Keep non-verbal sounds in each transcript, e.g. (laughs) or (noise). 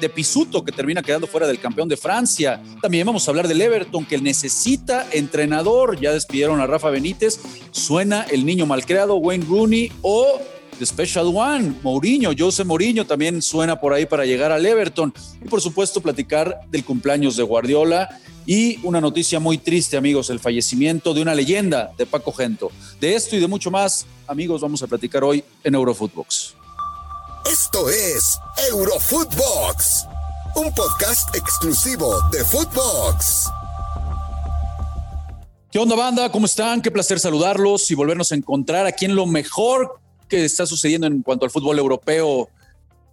de Pisuto, que termina quedando fuera del campeón de Francia. También vamos a hablar del Everton, que necesita entrenador. Ya despidieron a Rafa Benítez. Suena el niño malcriado, Wayne Rooney o The Special One, Mourinho, José Mourinho también suena por ahí para llegar al Everton. Y por supuesto, platicar del cumpleaños de Guardiola. Y una noticia muy triste, amigos, el fallecimiento de una leyenda de Paco Gento. De esto y de mucho más, amigos, vamos a platicar hoy en Eurofootbox. Esto es Eurofootbox, un podcast exclusivo de Footbox. ¿Qué onda, banda? ¿Cómo están? Qué placer saludarlos y volvernos a encontrar aquí en lo mejor que está sucediendo en cuanto al fútbol europeo.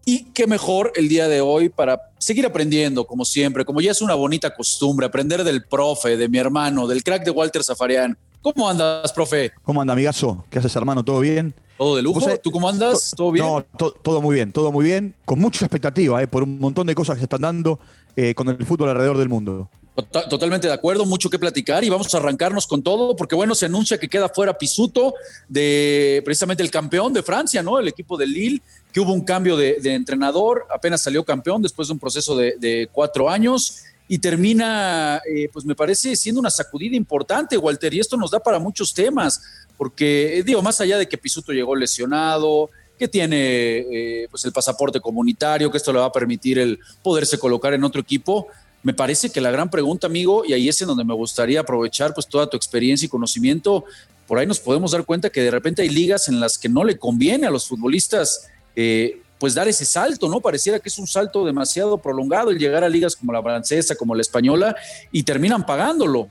Y qué mejor el día de hoy para seguir aprendiendo, como siempre, como ya es una bonita costumbre, aprender del profe, de mi hermano, del crack de Walter Zafarian. ¿Cómo andas, profe? ¿Cómo anda, amigazo? ¿Qué haces, hermano? ¿Todo bien? Todo de lujo. ¿Tú cómo andas? ¿Todo bien? No, todo muy bien, todo muy bien. Con mucha expectativa, eh, por un montón de cosas que se están dando eh, con el fútbol alrededor del mundo. Totalmente de acuerdo, mucho que platicar y vamos a arrancarnos con todo, porque bueno, se anuncia que queda fuera Pisuto de precisamente el campeón de Francia, ¿no? El equipo de Lille, que hubo un cambio de, entrenador, apenas salió campeón después de un proceso de, cuatro años y termina, eh, pues me parece siendo una sacudida importante, Walter, y esto nos da para muchos temas, porque digo, más allá de que Pisuto llegó lesionado, que tiene eh, pues el pasaporte comunitario, que esto le va a permitir el poderse colocar en otro equipo, me parece que la gran pregunta, amigo, y ahí es en donde me gustaría aprovechar pues toda tu experiencia y conocimiento, por ahí nos podemos dar cuenta que de repente hay ligas en las que no le conviene a los futbolistas eh, pues dar ese salto, ¿no? Pareciera que es un salto demasiado prolongado el llegar a ligas como la francesa, como la española, y terminan pagándolo.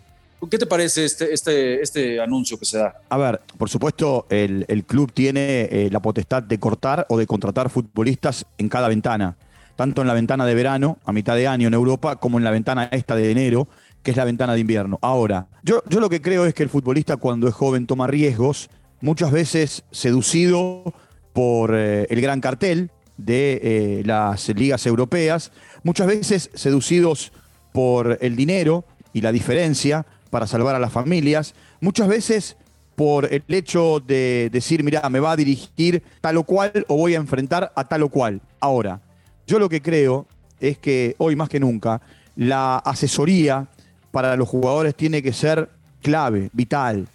¿Qué te parece este, este, este anuncio que se da? A ver, por supuesto, el, club tiene eh, la potestad de cortar o de contratar futbolistas en cada ventana tanto en la ventana de verano, a mitad de año en Europa, como en la ventana esta de enero, que es la ventana de invierno. Ahora, yo, yo lo que creo es que el futbolista cuando es joven toma riesgos, muchas veces seducido por eh, el gran cartel de eh, las ligas europeas, muchas veces seducidos por el dinero y la diferencia para salvar a las familias, muchas veces por el hecho de decir, mira, me va a dirigir tal o cual o voy a enfrentar a tal o cual. Ahora, yo lo que creo es que hoy más que nunca la asesoría para los jugadores tiene que ser clave, vital.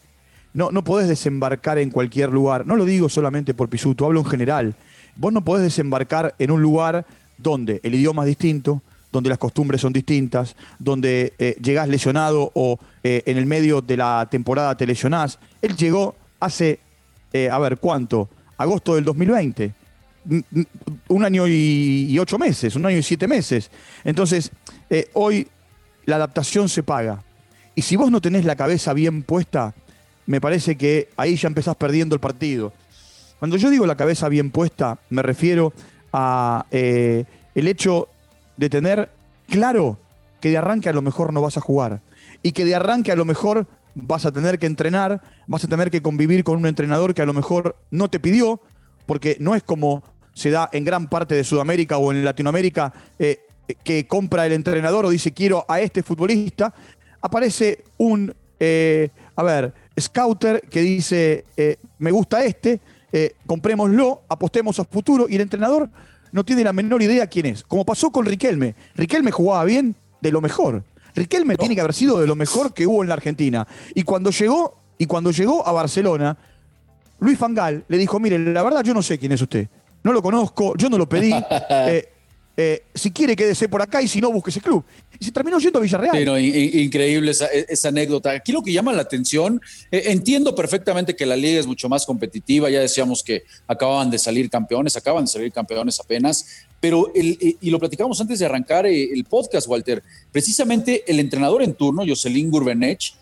No, no podés desembarcar en cualquier lugar. No lo digo solamente por Pisuto, hablo en general. Vos no podés desembarcar en un lugar donde el idioma es distinto, donde las costumbres son distintas, donde eh, llegás lesionado o eh, en el medio de la temporada te lesionás. Él llegó hace, eh, a ver, ¿cuánto? Agosto del 2020 un año y, ocho meses, un año y siete meses. Entonces, eh, hoy la adaptación se paga. Y si vos no tenés la cabeza bien puesta, me parece que ahí ya empezás perdiendo el partido. Cuando yo digo la cabeza bien puesta, me refiero a eh, el hecho de tener claro que de arranque a lo mejor no vas a jugar y que de arranque a lo mejor vas a tener que entrenar, vas a tener que convivir con un entrenador que a lo mejor no te pidió, porque no es como se da en gran parte de Sudamérica o en Latinoamérica, eh, que compra el entrenador o dice quiero a este futbolista, aparece un, eh, a ver, scouter que dice me gusta este, comprémoslo, apostemos a futuro y el entrenador no tiene la menor idea quién es. Como pasó con Riquelme. Riquelme jugaba bien de lo mejor. Riquelme tiene que haber sido de lo mejor que hubo en la Argentina. Y cuando llegó, y cuando llegó a Barcelona, Luis Fangal le dijo, mire, la verdad yo no sé quién es usted no lo conozco, yo no lo pedí. (laughs) Eh, eh, si quiere, quédese por acá y si no, busque ese club. Y se terminó yendo a Villarreal. Pero increíble esa, anécdota. Aquí lo que llama la atención, eh, entiendo perfectamente que la liga es mucho más competitiva. Ya decíamos que acababan de salir campeones, acaban de salir campeones apenas. Pero, y lo platicamos antes de arrancar el podcast, Walter, precisamente el entrenador en turno, Jocelyn Gurbenech,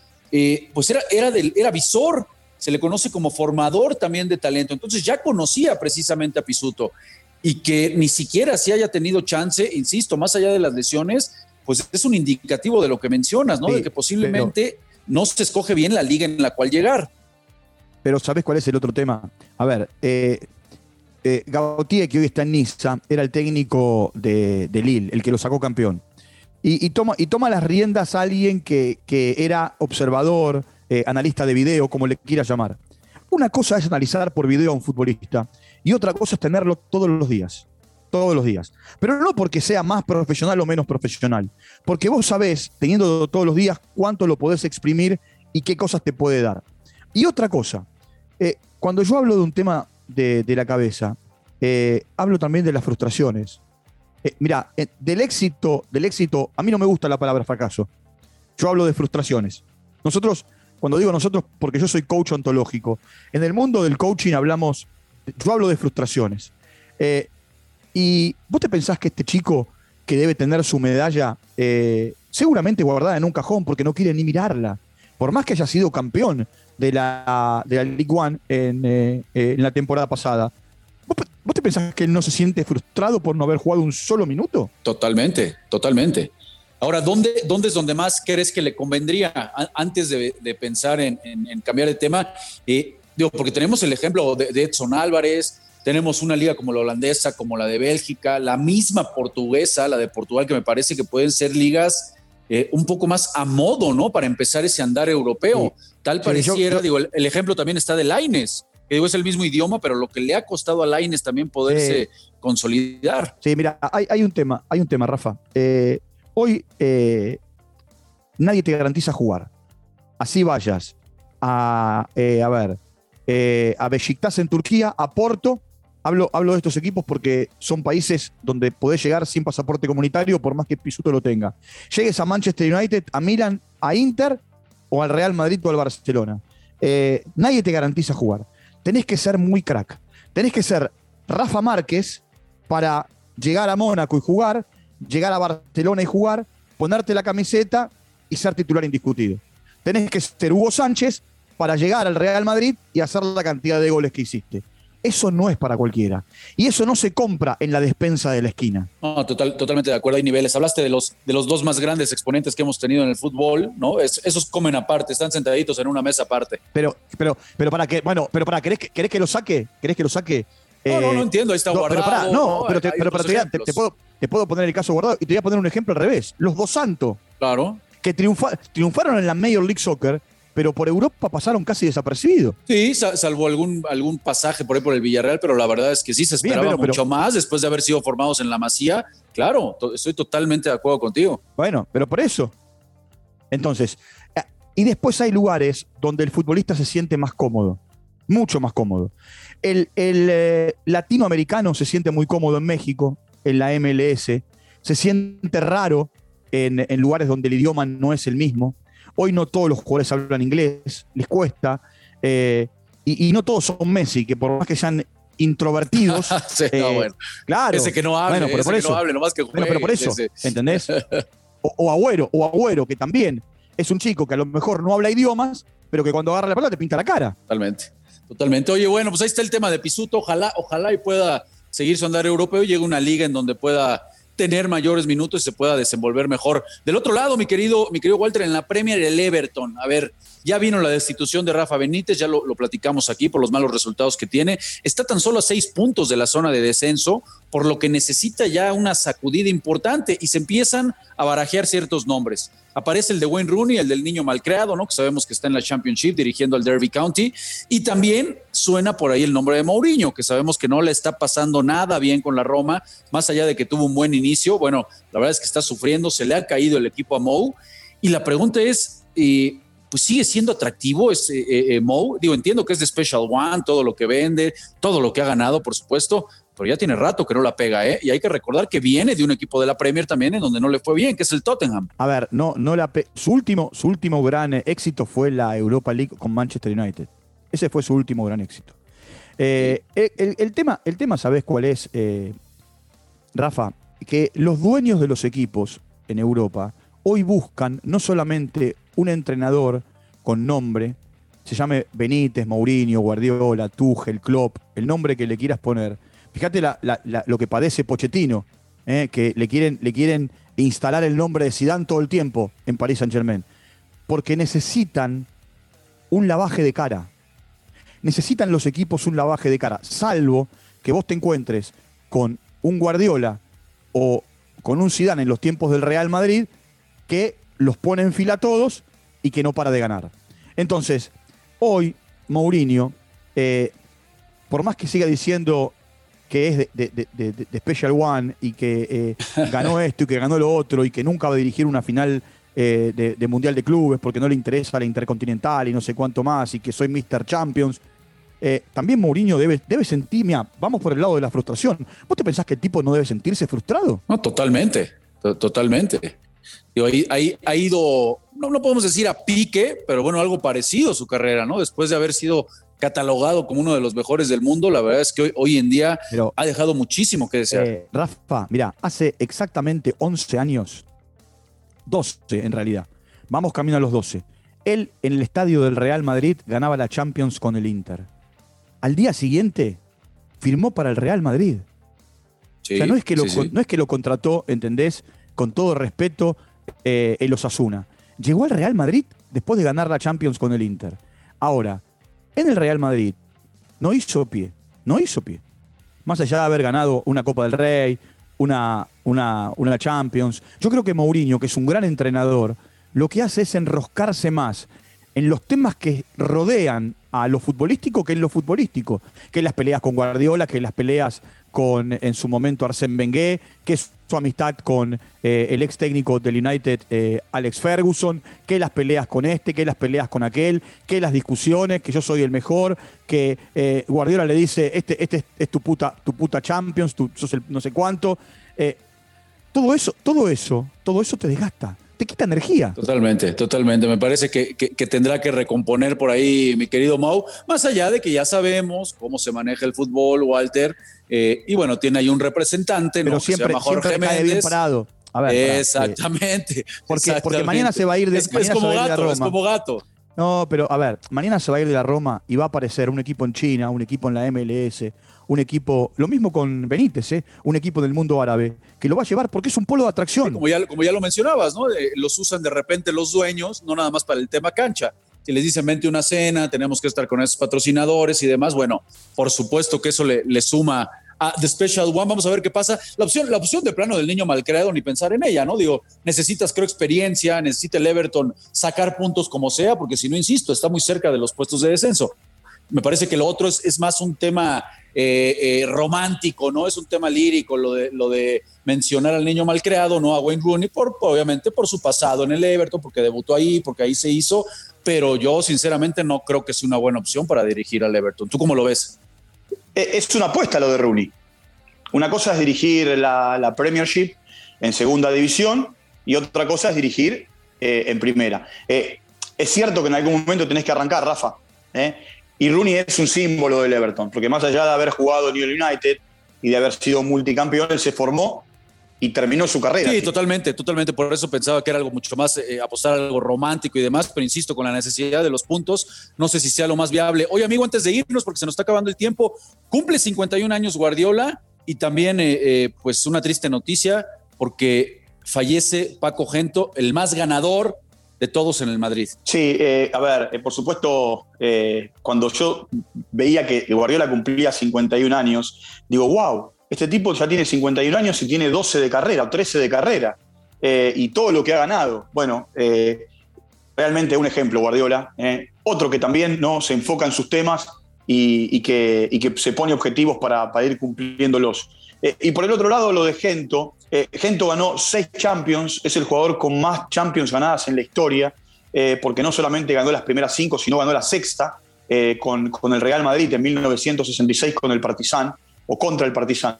pues era, era, del, era visor se le conoce como formador también de talento. Entonces ya conocía precisamente a Pisuto y que ni siquiera si haya tenido chance, insisto, más allá de las lesiones, pues es un indicativo de lo que mencionas, ¿no? de que posiblemente no se escoge bien la liga en la cual llegar. Pero ¿sabes cuál es el otro tema? A ver, eh, eh Gautier, que hoy está en Niza, era el técnico de, Lille, el que lo sacó campeón. Y, toma, y toma las riendas a alguien que, que era observador, eh, analista de video, como le quiera llamar. Una cosa es analizar por video a un futbolista y otra cosa es tenerlo todos los días. todos los días. Pero no porque sea más profesional o menos profesional, porque vos sabés, teniendo todos los días, cuánto lo podés exprimir y qué cosas te puede dar. Y otra cosa, eh, cuando yo hablo de un tema de, la cabeza, eh, hablo también de las frustraciones. Eh, mira, del éxito, del éxito, a mí no me gusta la palabra fracaso. Yo hablo de frustraciones. Nosotros, cuando digo nosotros, porque yo soy coach ontológico, en el mundo del coaching hablamos, yo hablo de frustraciones. y vos te pensás que este chico que debe tener su medalla seguramente guardada en un cajón porque no quiere ni mirarla, por más que haya sido campeón de la, de la League One en, eh, eh, la temporada pasada, ¿Vos, te pensás que él no se siente frustrado por no haber jugado un solo minuto? Totalmente, totalmente. Ahora, ¿dónde, dónde es donde más crees que le convendría antes de, pensar en, cambiar de tema? Eh, digo, porque tenemos el ejemplo de, de, Edson Álvarez, tenemos una liga como la holandesa, como la de Bélgica, la misma portuguesa, la de Portugal, que me parece que pueden ser ligas eh, un poco más a modo, ¿no? Para empezar ese andar europeo. Tal pareciera, digo, el, ejemplo también está de Laines, que digo, es el mismo idioma, pero lo que le ha costado a Laines también poderse consolidar. Sí, mira, hay, un tema, hay un tema, Rafa. Eh, hoy eh, nadie te garantiza jugar. Así vayas a, a ver, a Besiktas en Turquía, a Porto, Hablo, de estos equipos porque son países donde podés llegar sin pasaporte comunitario por más que Pisuto lo tenga. Llegues a Manchester United, a Milan, a Inter o al Real Madrid o al Barcelona. Eh, nadie te garantiza jugar. Tenés que ser muy crack. Tenés que ser Rafa Márquez para llegar a Mónaco y jugar, llegar a Barcelona y jugar, ponerte la camiseta y ser titular indiscutido. Tenés que ser Hugo Sánchez para llegar al Real Madrid y hacer la cantidad de goles que hiciste. Eso no es para cualquiera. Y eso no se compra en la despensa de la esquina. No, total, totalmente de acuerdo. Hay niveles. Hablaste de los, de los dos más grandes exponentes que hemos tenido en el fútbol, ¿no? esos comen aparte, están sentaditos en una mesa aparte. Pero, pero, pero para que, bueno, pero para, ¿querés que, que lo saque? ¿Querés que lo saque? No, no, no eh, entiendo, ahí está guardado. no, pero, te, pero te, puedo, te, puedo, poner el caso guardado y te voy a poner un ejemplo al revés. Los dos santos. Claro. Que triunfaron en la Major League Soccer pero por Europa pasaron casi desapercibidos. Sí, salvo algún, algún pasaje por ahí por el Villarreal, pero la verdad es que sí se esperaba mucho más después de haber sido formados en la Masía. Claro, estoy totalmente de acuerdo contigo. Bueno, pero por eso. Entonces, eh, y después hay lugares donde el futbolista se siente más cómodo, mucho más cómodo. El, eh, latinoamericano se siente muy cómodo en México, en la MLS, se siente raro en, en lugares donde el idioma no es el mismo. Hoy no todos los jugadores hablan inglés, les cuesta. Eh, y, no todos son Messi, que por más que sean introvertidos. (laughs) sí, eh, Claro. Ese que no hable, bueno, pero por eso, no más que pero por eso, ¿entendés? (laughs) O, Agüero, o Agüero, que también es un chico que a lo mejor no habla idiomas, pero que cuando agarra la pelota te pinta la cara. Totalmente, totalmente. Oye, bueno, pues ahí está el tema de Pisuto. Ojalá, ojalá y pueda seguir su andar europeo. Llegue una liga en donde pueda tener mayores minutos y se pueda desenvolver mejor. Del otro lado, mi querido, mi querido Walter, en la Premier, el Everton. A ver, ya vino la destitución de Rafa Benítez, ya lo, platicamos aquí por los malos resultados que tiene. Está tan solo a seis puntos de la zona de descenso, por lo que necesita ya una sacudida importante y se empiezan a barajear ciertos nombres. Aparece el de Wayne Rooney, el del niño malcreado, ¿no? Que sabemos que está en la Championship dirigiendo al Derby County. Y también suena por ahí el nombre de Mourinho, que sabemos que no le está pasando nada bien con la Roma, más allá de que tuvo un buen inicio. Bueno, la verdad es que está sufriendo, se le ha caído el equipo a Mou. Y la pregunta es, eh, pues sigue siendo atractivo ese eh, eh. Digo, entiendo que es de Special One, todo lo que vende, todo lo que ha ganado, por supuesto, pero ya tiene rato que no la pega, ¿eh? Y hay que recordar que viene de un equipo de la Premier también en donde no le fue bien, que es el Tottenham. A ver, no, no la su último, su último gran éxito fue la Europa League con Manchester United. Ese fue su último gran éxito. Eh, el, tema, el tema, ¿sabes cuál es, eh, Rafa? Que los dueños de los equipos en Europa hoy buscan no solamente un entrenador con nombre, se llame Benítez, Mourinho, Guardiola, Tuchel, Klopp, el nombre que le quieras poner, Fíjate lo que padece Pochettino, eh, que le quieren, le quieren instalar el nombre de Zidane todo el tiempo en París Saint Germain. Porque necesitan un lavaje de cara. Necesitan los equipos un lavaje de cara. Salvo que vos te encuentres con un Guardiola o con un Zidane en los tiempos del Real Madrid que los pone en fila a todos y que no para de ganar. Entonces, hoy Mourinho, eh, por más que siga diciendo que es de, Special One y que eh, (laughs) ganó esto y que ganó lo otro y que nunca va a dirigir una final eh, de, Mundial de Clubes porque no le interesa la Intercontinental y no sé cuánto más y que soy Mr. Champions. Eh, también Mourinho debe, debe sentir, mira, vamos por el lado de la frustración. ¿Vos te pensás que el tipo no debe sentirse frustrado? No, totalmente, totalmente. ahí, ha ido, no, no podemos decir a pique, pero bueno, algo parecido a su carrera, ¿no? Después de haber sido catalogado como uno de los mejores del mundo, la verdad es que hoy, en día ha dejado muchísimo que desear. Eh, Rafa, mira, hace exactamente 11 años, 12 en realidad, vamos camino a los 12. Él en el estadio del Real Madrid ganaba la Champions con el Inter. Al día siguiente firmó para el Real Madrid. o sea, no es, que lo, no es que lo contrató, ¿entendés? Con todo respeto, eh, el Osasuna. Llegó al Real Madrid después de ganar la Champions con el Inter. Ahora, en el Real Madrid no hizo pie, no hizo pie. Más allá de haber ganado una Copa del Rey, una, una, una Champions, yo creo que Mourinho, que es un gran entrenador, lo que hace es enroscarse más en los temas que rodean a lo futbolístico que en lo futbolístico, que las peleas con Guardiola, que las peleas con en su momento Arsène Wenger, que es su amistad con eh, el ex técnico del United, eh, Alex Ferguson, que las peleas con este, que las peleas con aquel, que las discusiones, que yo soy el mejor, que eh, Guardiola le dice, este, este es tu puta, tu puta Champions, tú sos el no sé cuánto. todo eso, todo eso, todo eso te desgasta te quita energía. Totalmente, totalmente. Me parece que, tendrá que recomponer por ahí mi querido Mau, más allá de que ya sabemos cómo se maneja el fútbol, Walter, eh, y bueno, tiene ahí un representante, Pero siempre, Jorge siempre bien parado. A ver, exactamente, porque, porque mañana se va a ir de, es, como gato, es como gato. No, pero a ver, mañana se va a ir de la Roma y va a aparecer un equipo en China, un equipo en la MLS, un equipo, lo mismo con Benítez, ¿eh? un equipo del mundo árabe, que lo va a llevar porque es un polo de atracción. como, ya, como ya lo mencionabas, ¿no? los usan de repente los dueños, no nada más para el tema cancha. Si les dicen, vente una cena, tenemos que estar con esos patrocinadores y demás, bueno, por supuesto que eso le, le suma a The Special One. Vamos a ver qué pasa. La opción, la opción de plano del niño malcreado, ni pensar en ella, ¿no? Digo, necesitas, creo, experiencia, necesita el Everton sacar puntos como sea, porque si no, insisto, está muy cerca de los puestos de descenso. Me parece que lo otro es, más un tema eh, eh, romántico, ¿no? Es un tema lírico lo de, lo de mencionar al niño malcreado, no a Wayne Rooney, por, obviamente por su pasado en el Everton, porque debutó ahí, porque ahí se hizo, pero yo sinceramente no creo que sea una buena opción para dirigir al Everton. ¿Tú cómo lo ves? Eh, es una apuesta lo de Rooney. Una cosa es dirigir la, Premiership en segunda división y otra cosa es dirigir en primera. es cierto que en algún momento tenés que arrancar, Rafa. Y Rooney es un símbolo del Everton, porque más allá de haber jugado en United y de haber sido multicampeón, él se formó y terminó su carrera. Sí, totalmente, totalmente. Por eso pensaba que era algo mucho más, eh, apostar algo romántico y demás, pero insisto, con la necesidad de los puntos, no sé si sea lo más viable. Oye, amigo, antes de irnos, porque se nos está acabando el tiempo, cumple 51 años Guardiola y también, eh, eh, pues, una triste noticia, porque fallece Paco Gento, el más ganador de todos en el Madrid. Sí, a ver, por supuesto, cuando yo veía que Guardiola cumplía 51 años, digo, wow, este tipo ya tiene 51 años y tiene 12 de carrera o 13 de carrera. y todo lo que ha ganado. Bueno, realmente un ejemplo, Guardiola. otro que también ¿no? se enfoca en sus temas y, que, se pone objetivos para, ir cumpliéndolos. y por el otro lado, lo de Gento, eh, Gento ganó seis Champions, es el jugador con más Champions ganadas en la historia, eh, porque no solamente ganó las primeras cinco, sino ganó la sexta eh, con, el Real Madrid en 1966 con el Partizan o contra el Partizan.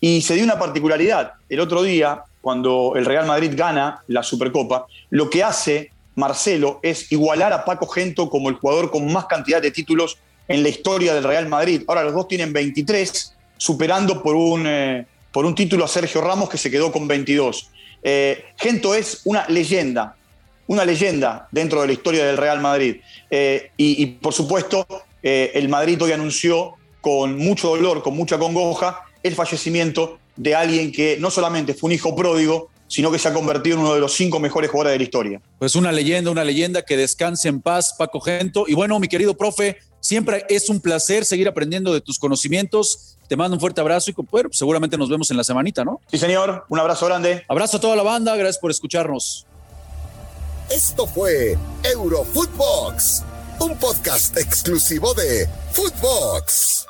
Y se dio una particularidad. El otro día, cuando el Real Madrid gana la Supercopa, lo que hace Marcelo es igualar a Paco Gento como el jugador con más cantidad de títulos en la historia del Real Madrid. Ahora los dos tienen 23, superando por un por un título a Sergio Ramos que se quedó con 22. Eh, Gento es una leyenda, una leyenda dentro de la historia del Real Madrid. Eh, y, por supuesto, eh, el Madrid hoy anunció con mucho dolor, con mucha congoja, el fallecimiento de alguien que no solamente fue un hijo pródigo, sino que se ha convertido en uno de los cinco mejores jugadores de la historia. Pues una leyenda, una leyenda que descanse en paz, Paco Gento. Y bueno, mi querido profe, siempre es un placer seguir aprendiendo de tus conocimientos. Te mando un fuerte abrazo y bueno, seguramente nos vemos en la semanita, ¿no? Sí, señor. Un abrazo grande. Abrazo a toda la banda. Gracias por escucharnos. Esto fue Eurofootbox, un podcast exclusivo de Footbox.